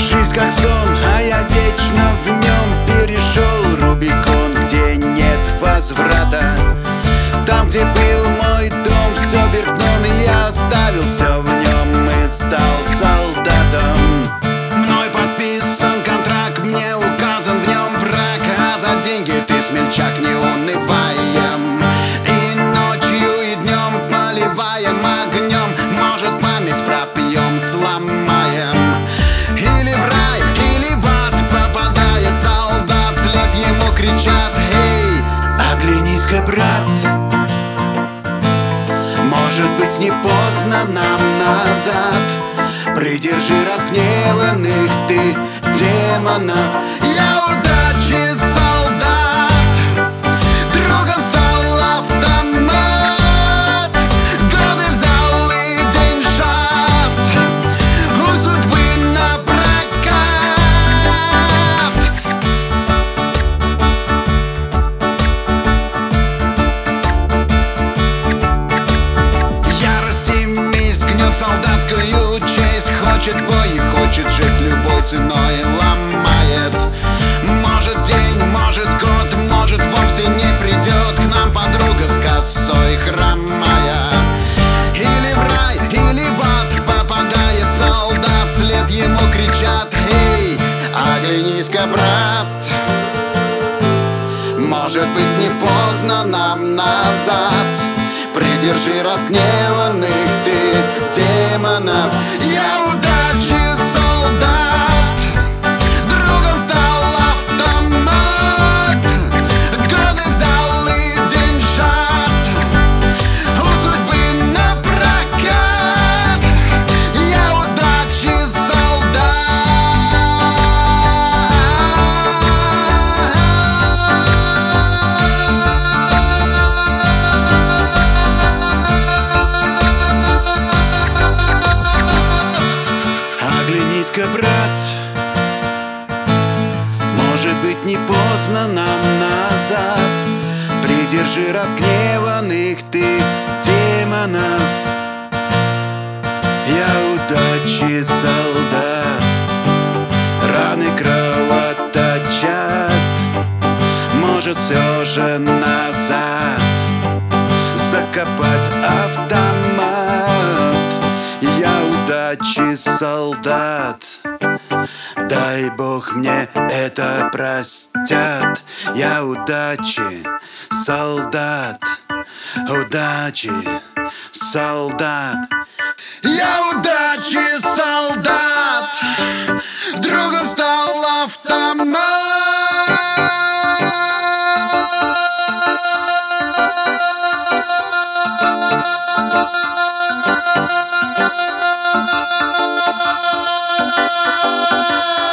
Жизнь как сон, а я вечно в нем. Перешел Рубикон, где нет возврата. Там, где был мой дом, все вверх дном И я оставил все в нем и стал солдатом. Мной подписан контракт, мне указан в нем враг А за деньги ты смельчак, не унывай оглянись-ка, брат. Может быть не поздно нам назад. Придержи разгневанных ты демонов. Я оглянись-ка, брат. Может быть не поздно нам назад. Придержи разгневанных ты демонов. Я удачи Оглянись-ка, брат. Может быть не поздно нам назад. Придержи разгневанных ты демонов. Я удачи солдат. Раны кровоточат. Может все же назад. Закопать автомат Удачи солдат. Дай бог мне это простят. Я удачи солдат. Удачи солдат. Я Amor!